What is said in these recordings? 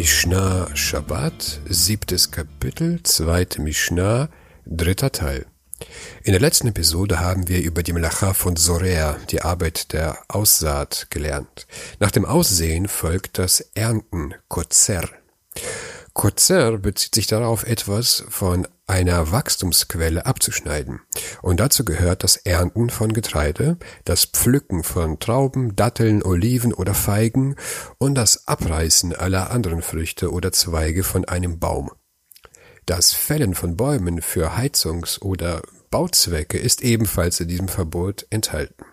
Mishnah Shabbat, siebtes Kapitel, zweite Mishnah, dritter Teil. In der letzten Episode haben wir über die Melacha von Sorea, die Arbeit der Aussaat, gelernt. Nach dem Aussehen folgt das Ernten, Kozer. Kozer bezieht sich darauf, etwas von einer Wachstumsquelle abzuschneiden. Und dazu gehört das Ernten von Getreide, das Pflücken von Trauben, Datteln, Oliven oder Feigen und das Abreißen aller anderen Früchte oder Zweige von einem Baum. Das Fällen von Bäumen für Heizungs- oder Bauzwecke ist ebenfalls in diesem Verbot enthalten.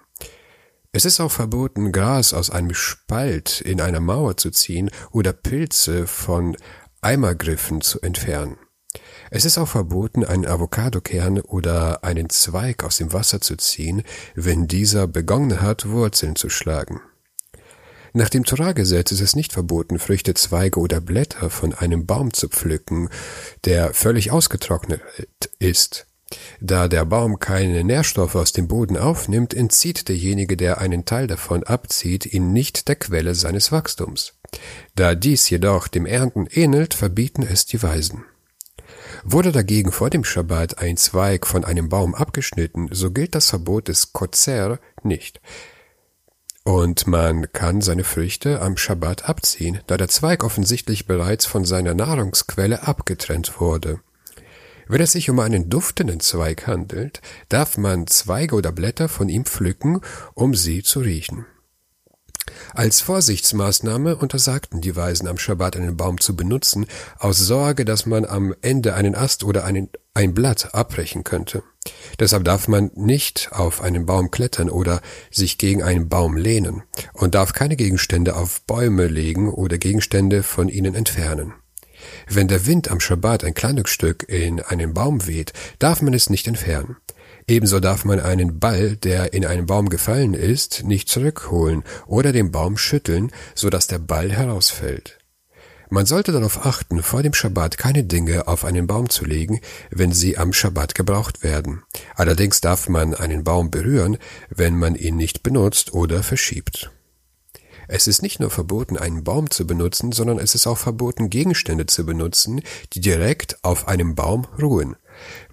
Es ist auch verboten, Gras aus einem Spalt in einer Mauer zu ziehen oder Pilze von Eimergriffen zu entfernen. Es ist auch verboten, einen Avocadokern oder einen Zweig aus dem Wasser zu ziehen, wenn dieser begonnen hat, Wurzeln zu schlagen. Nach dem Torah-Gesetz ist es nicht verboten, Früchte, Zweige oder Blätter von einem Baum zu pflücken, der völlig ausgetrocknet ist. Da der Baum keine Nährstoffe aus dem Boden aufnimmt, entzieht derjenige, der einen Teil davon abzieht, ihn nicht der Quelle seines Wachstums. Da dies jedoch dem Ernten ähnelt, verbieten es die Weisen. Wurde dagegen vor dem Schabbat ein Zweig von einem Baum abgeschnitten, so gilt das Verbot des Kozer nicht. Und man kann seine Früchte am Schabbat abziehen, da der Zweig offensichtlich bereits von seiner Nahrungsquelle abgetrennt wurde. Wenn es sich um einen duftenden Zweig handelt, darf man Zweige oder Blätter von ihm pflücken, um sie zu riechen. Als Vorsichtsmaßnahme untersagten die Weisen am Schabbat einen Baum zu benutzen, aus Sorge, dass man am Ende einen Ast oder einen, ein Blatt abbrechen könnte. Deshalb darf man nicht auf einen Baum klettern oder sich gegen einen Baum lehnen und darf keine Gegenstände auf Bäume legen oder Gegenstände von ihnen entfernen. Wenn der Wind am Schabbat ein Kleidungsstück in einen Baum weht, darf man es nicht entfernen. Ebenso darf man einen Ball, der in einen Baum gefallen ist, nicht zurückholen oder den Baum schütteln, so dass der Ball herausfällt. Man sollte darauf achten, vor dem Schabbat keine Dinge auf einen Baum zu legen, wenn sie am Schabbat gebraucht werden. Allerdings darf man einen Baum berühren, wenn man ihn nicht benutzt oder verschiebt. Es ist nicht nur verboten, einen Baum zu benutzen, sondern es ist auch verboten, Gegenstände zu benutzen, die direkt auf einem Baum ruhen.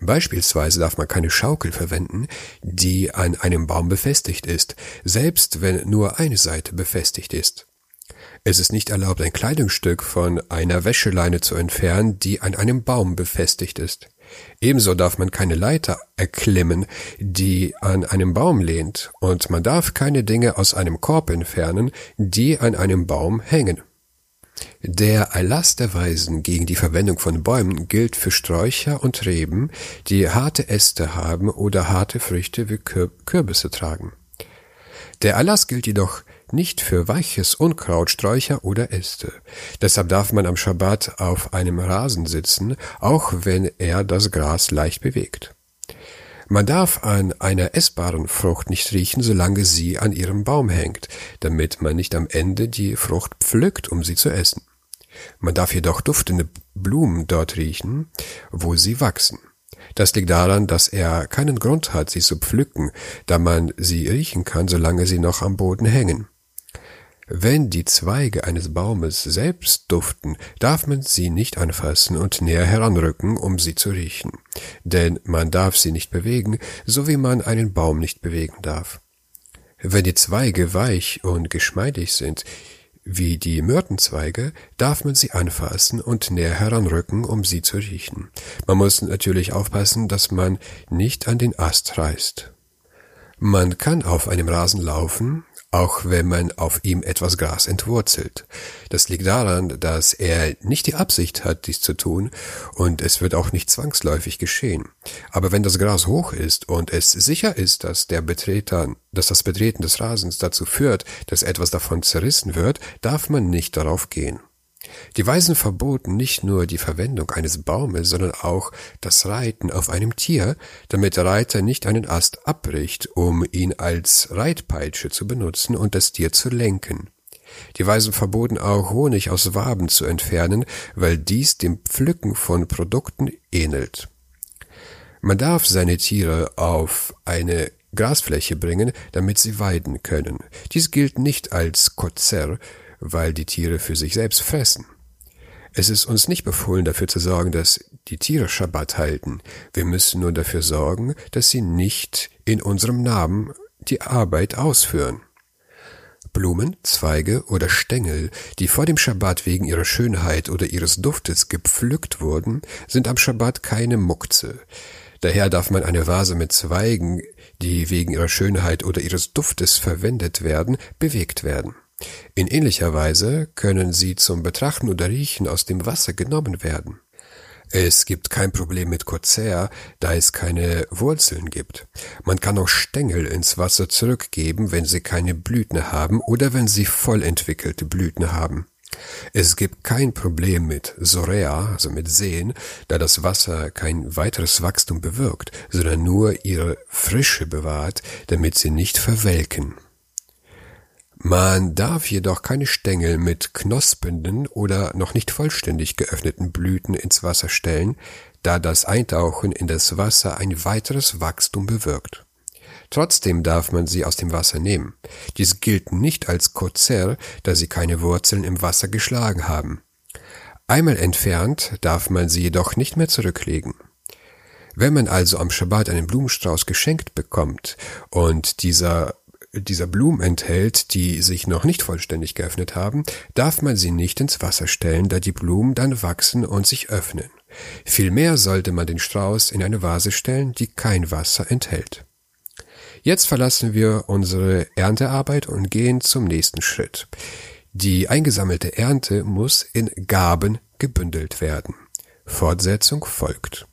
Beispielsweise darf man keine Schaukel verwenden, die an einem Baum befestigt ist, selbst wenn nur eine Seite befestigt ist. Es ist nicht erlaubt, ein Kleidungsstück von einer Wäscheleine zu entfernen, die an einem Baum befestigt ist. Ebenso darf man keine Leiter erklimmen, die an einem Baum lehnt, und man darf keine Dinge aus einem Korb entfernen, die an einem Baum hängen. Der Erlass der Weisen gegen die Verwendung von Bäumen gilt für Sträucher und Reben, die harte Äste haben oder harte Früchte wie Kürbisse tragen. Der Erlass gilt jedoch nicht für weiches Unkraut, Sträucher oder Äste. Deshalb darf man am Schabbat auf einem Rasen sitzen, auch wenn er das Gras leicht bewegt. Man darf an einer essbaren Frucht nicht riechen, solange sie an ihrem Baum hängt, damit man nicht am Ende die Frucht pflückt, um sie zu essen. Man darf jedoch duftende Blumen dort riechen, wo sie wachsen. Das liegt daran, dass er keinen Grund hat, sie zu pflücken, da man sie riechen kann, solange sie noch am Boden hängen. Wenn die Zweige eines Baumes selbst duften, darf man sie nicht anfassen und näher heranrücken, um sie zu riechen, denn man darf sie nicht bewegen, so wie man einen Baum nicht bewegen darf. Wenn die Zweige weich und geschmeidig sind, wie die Myrtenzweige, darf man sie anfassen und näher heranrücken, um sie zu riechen. Man muss natürlich aufpassen, dass man nicht an den Ast reißt. Man kann auf einem Rasen laufen, auch wenn man auf ihm etwas Gras entwurzelt. Das liegt daran, dass er nicht die Absicht hat, dies zu tun, und es wird auch nicht zwangsläufig geschehen. Aber wenn das Gras hoch ist und es sicher ist, dass der Betreter, dass das Betreten des Rasens dazu führt, dass etwas davon zerrissen wird, darf man nicht darauf gehen. Die Weisen verboten nicht nur die Verwendung eines Baumes, sondern auch das Reiten auf einem Tier, damit der Reiter nicht einen Ast abbricht, um ihn als Reitpeitsche zu benutzen und das Tier zu lenken. Die Weisen verboten auch Honig aus Waben zu entfernen, weil dies dem Pflücken von Produkten ähnelt. Man darf seine Tiere auf eine Grasfläche bringen, damit sie weiden können. Dies gilt nicht als Kozer, weil die Tiere für sich selbst fressen. Es ist uns nicht befohlen, dafür zu sorgen, dass die Tiere Schabbat halten. Wir müssen nur dafür sorgen, dass sie nicht in unserem Namen die Arbeit ausführen. Blumen, Zweige oder Stängel, die vor dem Schabbat wegen ihrer Schönheit oder ihres Duftes gepflückt wurden, sind am Schabbat keine Mukze. Daher darf man eine Vase mit Zweigen, die wegen ihrer Schönheit oder ihres Duftes verwendet werden, bewegt werden. In ähnlicher Weise können sie zum Betrachten oder Riechen aus dem Wasser genommen werden. Es gibt kein Problem mit Corsair, da es keine Wurzeln gibt. Man kann auch Stängel ins Wasser zurückgeben, wenn sie keine Blüten haben oder wenn sie voll entwickelte Blüten haben. Es gibt kein Problem mit Sorea, also mit Seen, da das Wasser kein weiteres Wachstum bewirkt, sondern nur ihre Frische bewahrt, damit sie nicht verwelken. Man darf jedoch keine Stängel mit knospenden oder noch nicht vollständig geöffneten Blüten ins Wasser stellen, da das Eintauchen in das Wasser ein weiteres Wachstum bewirkt. Trotzdem darf man sie aus dem Wasser nehmen. Dies gilt nicht als Kozer, da sie keine Wurzeln im Wasser geschlagen haben. Einmal entfernt darf man sie jedoch nicht mehr zurücklegen. Wenn man also am Schabbat einen Blumenstrauß geschenkt bekommt und dieser dieser Blumen enthält, die sich noch nicht vollständig geöffnet haben, darf man sie nicht ins Wasser stellen, da die Blumen dann wachsen und sich öffnen. Vielmehr sollte man den Strauß in eine Vase stellen, die kein Wasser enthält. Jetzt verlassen wir unsere Erntearbeit und gehen zum nächsten Schritt. Die eingesammelte Ernte muss in Gaben gebündelt werden. Fortsetzung folgt.